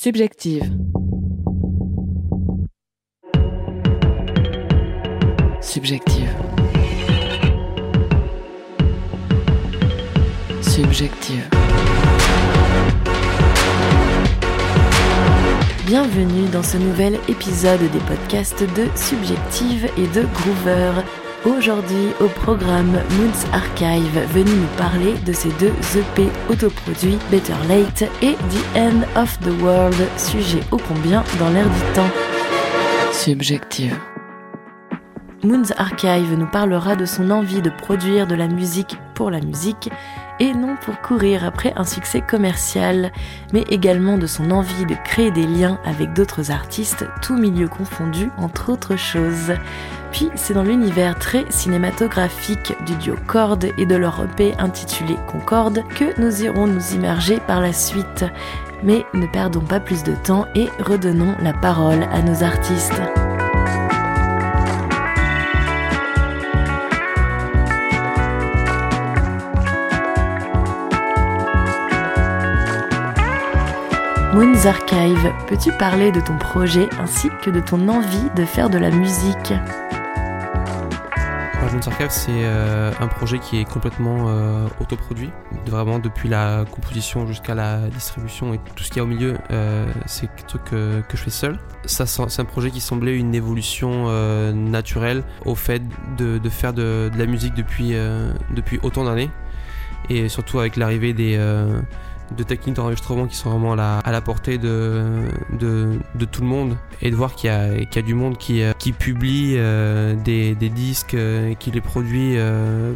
Subjective. Subjective. Subjective. Bienvenue dans ce nouvel épisode des podcasts de Subjective et de Groover. Aujourd'hui au programme Moons Archive, venu nous parler de ces deux EP autoproduits, Better Late et The End of the World, sujet ô combien dans l'air du temps. Subjective. Moons Archive nous parlera de son envie de produire de la musique pour la musique et non pour courir après un succès commercial, mais également de son envie de créer des liens avec d'autres artistes, tous milieux confondus, entre autres choses. Puis c'est dans l'univers très cinématographique du duo Corde et de leur EP intitulé Concorde que nous irons nous immerger par la suite. Mais ne perdons pas plus de temps et redonnons la parole à nos artistes. Moons Archive, peux-tu parler de ton projet ainsi que de ton envie de faire de la musique? Moons Archive, c'est euh, un projet qui est complètement euh, autoproduit, vraiment depuis la composition jusqu'à la distribution et tout ce qu'il y a au milieu, euh, c'est un truc que, je fais seul. C'est un projet qui semblait une évolution naturelle au fait de, faire de, la musique depuis autant d'années. Et surtout avec l'arrivée des de techniques d'enregistrement qui sont vraiment à la, à la portée de, de, tout le monde et de voir qu'il y, qu y, a du monde qui, euh, qui publie euh, des, des, disques euh, et qui les produit euh,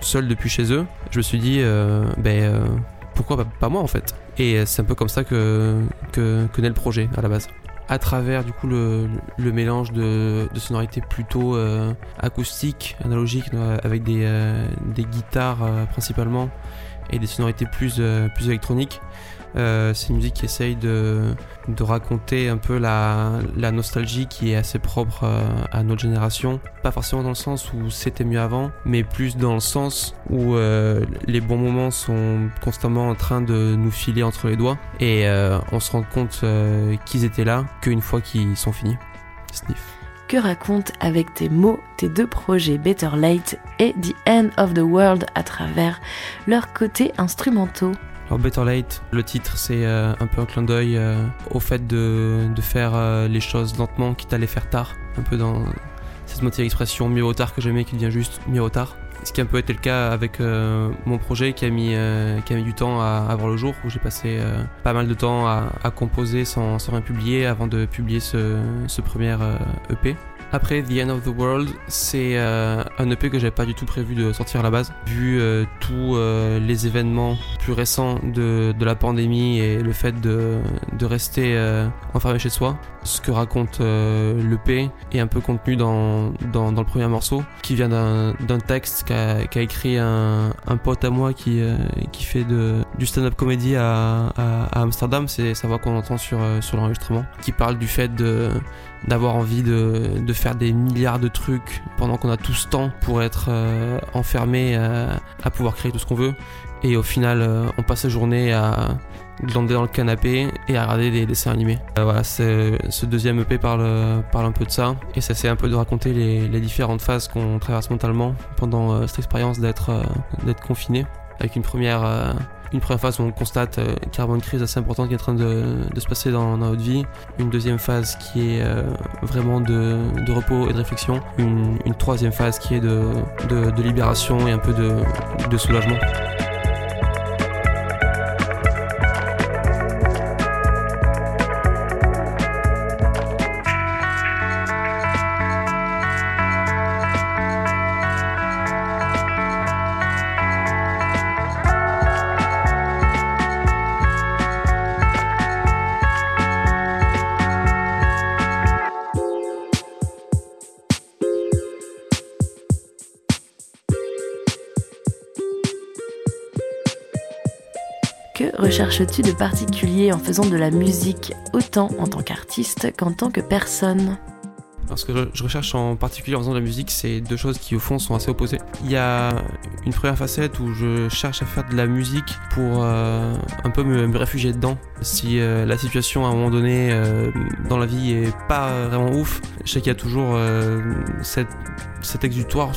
seul depuis chez eux. Je me suis dit, euh, ben, pourquoi pas, moi en fait Et c'est un peu comme ça que, que, naît le projet à la base à travers du coup le, le mélange de, de, sonorités plutôt euh, acoustiques, analogiques, avec des, euh, des guitares euh, principalement, et des sonorités plus, euh, plus électroniques. Euh, c'est une musique qui essaye de, de raconter un peu la, la, nostalgie qui est assez propre euh, à notre génération. Pas forcément dans le sens où c'était mieux avant, mais plus dans le sens où les bons moments sont constamment en train de nous filer entre les doigts et on se rend compte qu'ils étaient là qu'une fois qu'ils sont finis. Sniff que racontent avec tes mots tes deux projets Better Late et The End of the World à travers leurs côtés instrumentaux alors Better Late, le titre c'est euh, un peu un clin d'œil euh, au fait de, faire euh, les choses lentement quitte à les faire tard, un peu dans cette moitié d'expression mieux au tard que jamais qui devient juste mieux au tard. Ce qui a un peu été le cas avec mon projet qui a mis, qui a mis du temps à, voir le jour, où j'ai passé pas mal de temps à, composer sans, rien publier avant de publier ce, ce premier EP. Après The End of the World, c'est euh, un EP que j'avais pas du tout prévu de sortir à la base. Vu euh, tous euh, les événements plus récents de, de, la pandémie et le fait de, de rester enfermé chez soi, ce que raconte l'EP est un peu contenu dans, dans, le premier morceau, qui vient d'un texte qu'a qu écrit un, un, pote à moi qui, qui fait de, du stand-up comédie à, à, à Amsterdam. C'est sa voix qu'on entend sur, sur l'enregistrement, qui parle du fait de d'avoir envie de, de, faire des milliards de trucs pendant qu'on a tout ce temps pour être euh, enfermé euh, à pouvoir créer tout ce qu'on veut. Et au final, euh, on passe la journée à glander dans le canapé et à regarder des dessins animés. Euh, voilà, ce deuxième EP parle, parle un peu de ça. Et ça c'est un peu de raconter les, les différentes phases qu'on traverse mentalement pendant euh, cette expérience d'être d'être confiné. Avec une première une première phase où on constate euh, carrément une crise assez importante qui est en train de, se passer dans, notre vie. Une deuxième phase qui est euh, vraiment de, repos et de réflexion. Une, troisième phase qui est de, libération et un peu de soulagement. Que recherches-tu de particulier en faisant de la musique, autant en tant qu'artiste qu'en tant que personne? Alors, ce que je recherche en particulier en faisant de la musique, c'est deux choses qui au fond sont assez opposées. Il y a une première facette où je cherche à faire de la musique pour euh, un peu me, réfugier dedans. Si euh, la situation à un moment donné euh, dans la vie est pas vraiment ouf, je sais qu'il y a toujours cette, cet exutoire,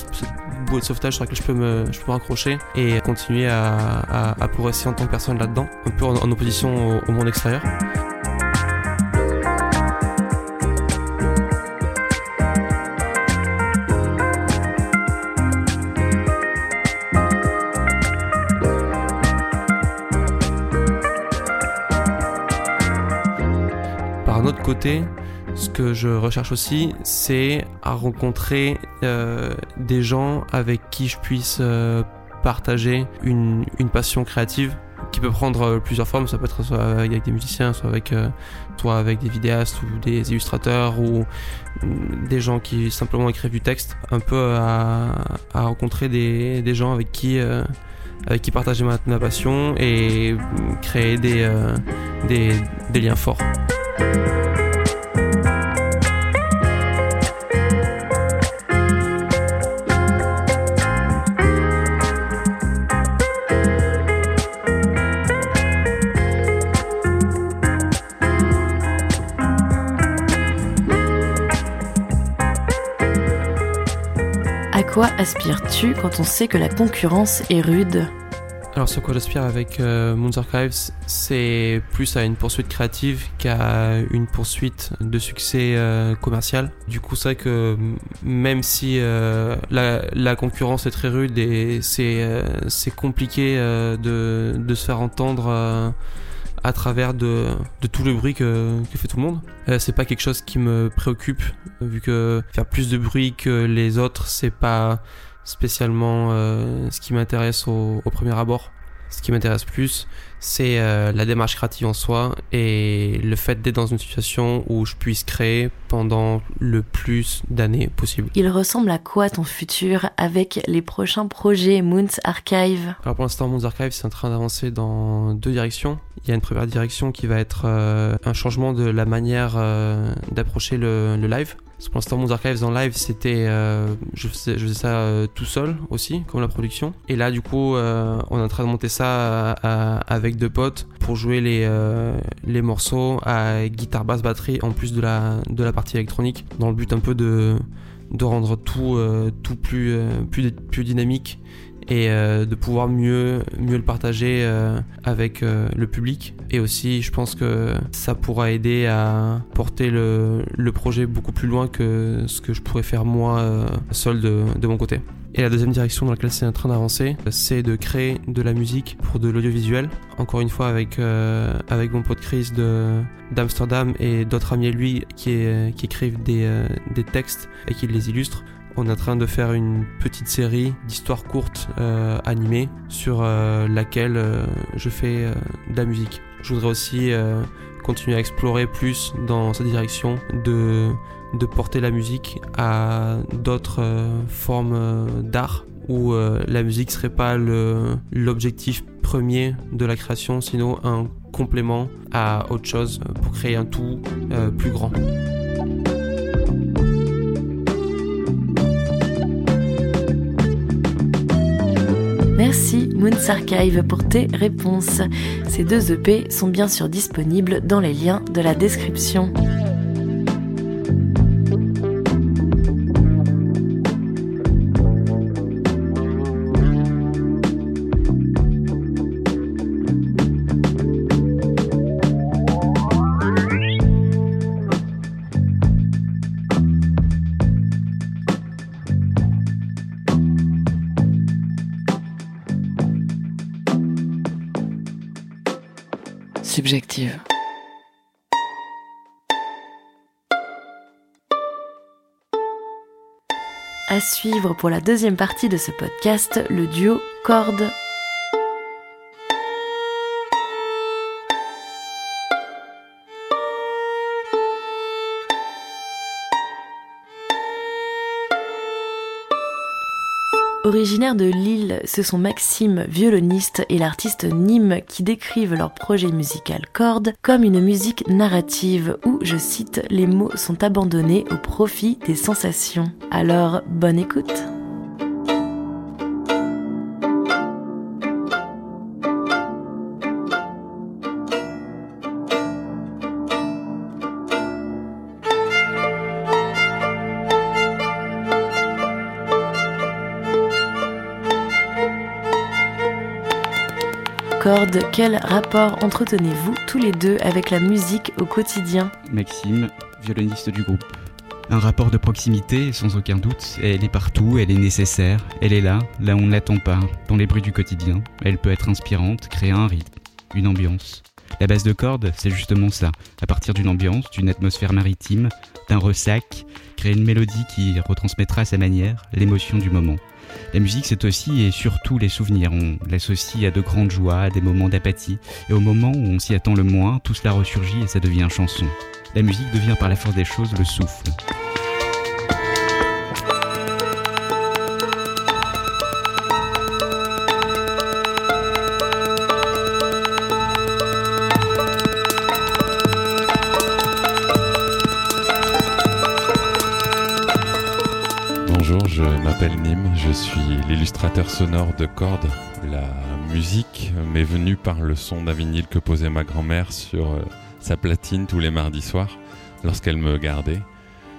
bouée de sauvetage sur laquelle je peux me, je peux raccrocher et continuer à, à, à progresser en tant que personne là-dedans, un peu en, opposition au, monde extérieur. Côté, ce que je recherche aussi, c'est à rencontrer euh, des gens avec qui je puisse euh, partager une, passion créative qui peut prendre euh, plusieurs formes. Ça peut être soit avec des musiciens, soit avec, euh, soit avec des vidéastes ou des illustrateurs ou des gens qui simplement écrivent du texte. Un peu à, rencontrer des, gens avec qui, avec qui partager ma, passion et créer des, des, des liens forts. Quoi aspires-tu quand on sait que la concurrence est rude alors ce quoi j'aspire avec euh, Moons Archives, c'est plus à une poursuite créative qu'à une poursuite de succès euh, commercial. Du coup c'est vrai que même si euh, la, concurrence est très rude et c'est c'est compliqué de se faire entendre à travers de, tout le bruit que, fait tout le monde. Euh, c'est pas quelque chose qui me préoccupe, vu que faire plus de bruit que les autres, c'est pas spécialement euh, ce qui m'intéresse au, premier abord. Ce qui m'intéresse plus, c'est euh, la démarche créative en soi et le fait d'être dans une situation où je puisse créer pendant le plus d'années possible. Il ressemble à quoi ton futur avec les prochains projets Moons Archive? Alors pour l'instant, Moons Archive, c'est en train d'avancer dans deux directions. Il y a une première direction qui va être euh, un changement de la manière euh, d'approcher le, le live. Pour l'instant, Moons Archives en live, c'était. Euh, je, faisais, ça euh, tout seul aussi, comme la production. Et là, du coup, euh, on est en train de monter ça avec deux potes pour jouer les, les morceaux à guitare, basse, batterie, en plus de la, de la partie électronique, dans le but un peu de, de rendre tout, tout plus, plus, plus dynamique et euh, de pouvoir mieux, mieux le partager euh, avec euh, le public. Et aussi, je pense que ça pourra aider à porter le, le projet beaucoup plus loin que ce que je pourrais faire moi seul de, de mon côté. Et la deuxième direction dans laquelle c'est en train d'avancer, c'est de créer de la musique pour de l'audiovisuel. Encore une fois, avec, avec mon pote Chris d'Amsterdam et d'autres amis à lui qui, qui écrivent des, des textes et qui les illustrent. On est en train de faire une petite série d'histoires courtes euh, animées sur euh, laquelle euh, je fais de la musique. Je voudrais aussi continuer à explorer plus dans cette direction de, de porter la musique à d'autres formes d'art où la musique serait pas l'objectif premier de la création, sinon un complément à autre chose pour créer un tout plus grand. Merci Moons Archive pour tes réponses. Ces deux EP sont bien sûr disponibles dans les liens de la description. Subjective. À suivre pour la deuxième partie de ce podcast, le duo Corde. Originaires de Lille, ce sont Maxime, violoniste, et l'artiste Nîmes qui décrivent leur projet musical Corde comme une musique narrative où, je cite, les mots sont abandonnés au profit des sensations. Alors, bonne écoute! Quel rapport entretenez-vous tous les deux avec la musique au quotidien Maxime, violoniste du groupe. Un rapport de proximité, sans aucun doute. Elle est partout, elle est nécessaire, elle est là, là où on ne l'attend pas, dans les bruits du quotidien. Elle peut être inspirante, créer un rythme, une ambiance. La base de cordes, c'est justement ça. À partir d'une ambiance, d'une atmosphère maritime, d'un ressac, créer une mélodie qui retransmettra à sa manière l'émotion du moment. La musique, c'est aussi et surtout les souvenirs. On l'associe à de grandes joies, à des moments d'apathie. Et au moment où on s'y attend le moins, tout cela ressurgit et ça devient chanson. La musique devient par la force des choses le souffle. Je suis l'illustrateur sonore de cordes. La musique m'est venue par le son d'un vinyle que posait ma grand-mère sur euh, sa platine tous les mardis soirs lorsqu'elle me gardait.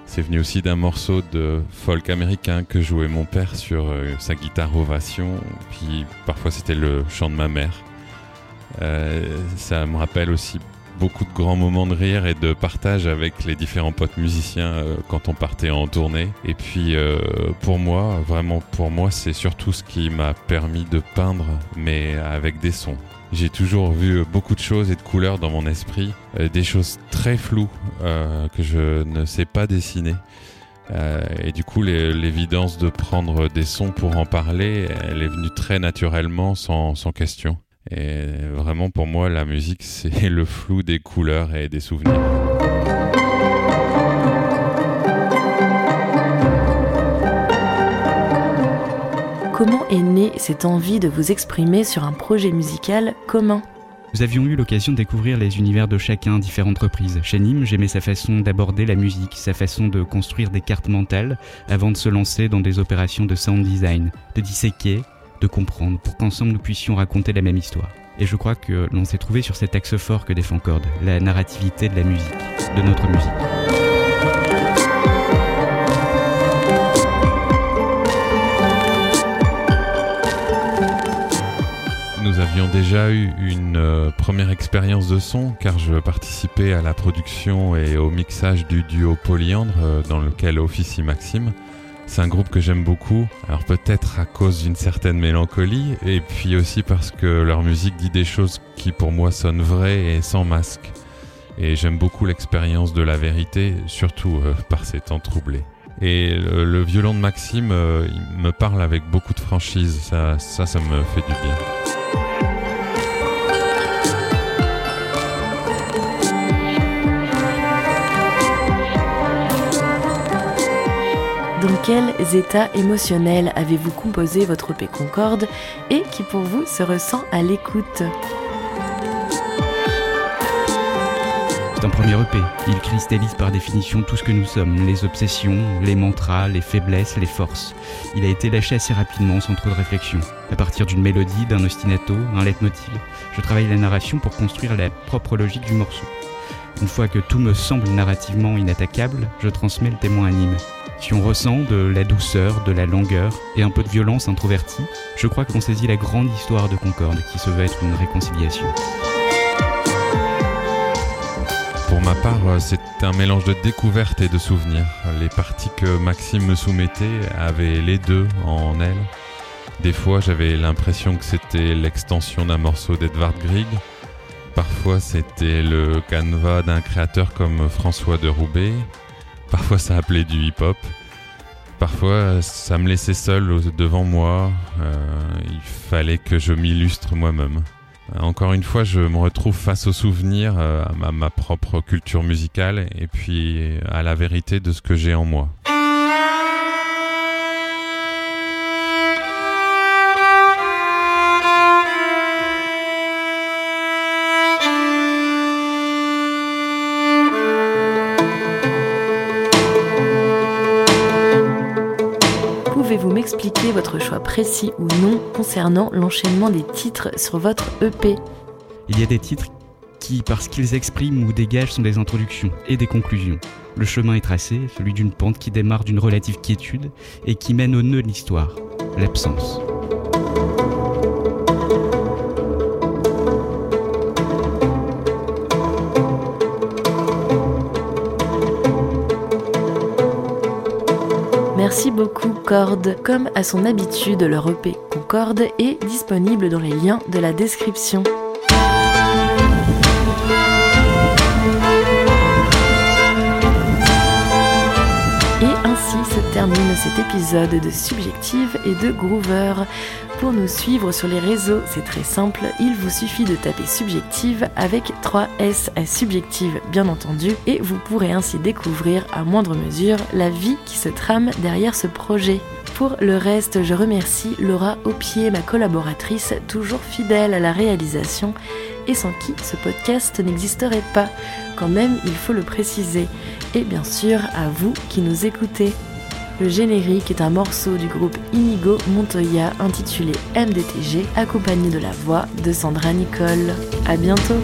C'est venu aussi d'un morceau de folk américain que jouait mon père sur euh, sa guitare Ovation, puis parfois c'était le chant de ma mère. Euh, ça me rappelle aussi beaucoup de grands moments de rire et de partage avec les différents potes musiciens euh, quand on partait en tournée. Et puis euh, pour moi, vraiment pour moi, c'est surtout ce qui m'a permis de peindre, mais avec des sons. J'ai toujours vu beaucoup de choses et de couleurs dans mon esprit, euh, des choses très floues que je ne sais pas dessiner. et du coup, l'évidence de prendre des sons pour en parler, elle est venue très naturellement, sans, sans question. Et vraiment, pour moi, la musique, c'est le flou des couleurs et des souvenirs. Comment est née cette envie de vous exprimer sur un projet musical commun? Nous avions eu l'occasion de découvrir les univers de chacun à différentes reprises. Chez Nîmes, j'aimais sa façon d'aborder la musique, sa façon de construire des cartes mentales avant de se lancer dans des opérations de sound design, de disséquer, de comprendre, pour qu'ensemble nous puissions raconter la même histoire. Et je crois que l'on s'est trouvé sur cet axe fort que défend Cord, la narrativité de la musique, de notre musique. Nous avions déjà eu une euh, première expérience de son car je participais à la production et au mixage du duo Polyandre euh, dans lequel officie Maxime. C'est un groupe que j'aime beaucoup, alors peut-être à cause d'une certaine mélancolie, et puis aussi parce que leur musique dit des choses qui pour moi sonnent vraies et sans masque. Et j'aime beaucoup l'expérience de la vérité, surtout euh, par ces temps troublés. Et le, violon de Maxime, euh, il me parle avec beaucoup de franchise, ça, ça, ça me fait du bien. Dans quels états émotionnels avez-vous composé votre EP Concorde et qui pour vous se ressent à l'écoute C'est un premier EP. Il cristallise par définition tout ce que nous sommes, les obsessions, les mantras, les faiblesses, les forces. Il a été lâché assez rapidement, sans trop de réflexion. À partir d'une mélodie, d'un ostinato, un leitmotiv, je travaille la narration pour construire la propre logique du morceau. Une fois que tout me semble narrativement inattaquable, je transmets le témoin anime. Si on ressent de la douceur, de la longueur et un peu de violence introvertie, je crois que l'on saisit la grande histoire de Concorde qui se veut être une réconciliation. Pour ma part, euh, c'est un mélange de découverte et de souvenirs. Les parties que Maxime me soumettait avaient les deux en elles. Des fois, j'avais l'impression que c'était l'extension d'un morceau d'Edvard Grieg. Parfois, c'était le canevas d'un créateur comme François de Roubaix. Parfois ça appelait du hip-hop. Parfois ça me laissait seul devant moi. Euh, il fallait que je m'illustre moi-même. Encore une fois, je me retrouve face aux souvenirs, euh, à ma propre culture musicale et puis à la vérité de ce que j'ai en moi. Expliquer votre choix précis ou non concernant l'enchaînement des titres sur votre EP. Il y a des titres qui, parce qu'ils expriment ou dégagent, sont des introductions et des conclusions. Le chemin est tracé, celui d'une pente qui démarre d'une relative quiétude et qui mène au nœud de l'histoire, l'absence. Merci beaucoup Comme à son habitude, leur EP Concorde est disponible dans les liens de la description. Et ainsi se termine cet épisode de Subjective et de Groover. Pour nous suivre sur les réseaux, c'est très simple, il vous suffit de taper Subjective avec 3 S à Subjective bien entendu, et vous pourrez ainsi découvrir à moindre mesure la vie qui se trame derrière ce projet. Pour le reste, je remercie Laura Aupier, ma collaboratrice, toujours fidèle à la réalisation et sans qui ce podcast n'existerait pas. Quand même, il faut le préciser. Et bien sûr, à vous qui nous écoutez. Le générique est un morceau du groupe Inigo Montoya intitulé MDTG, accompagné de la voix de Sandra Nicole. À bientôt!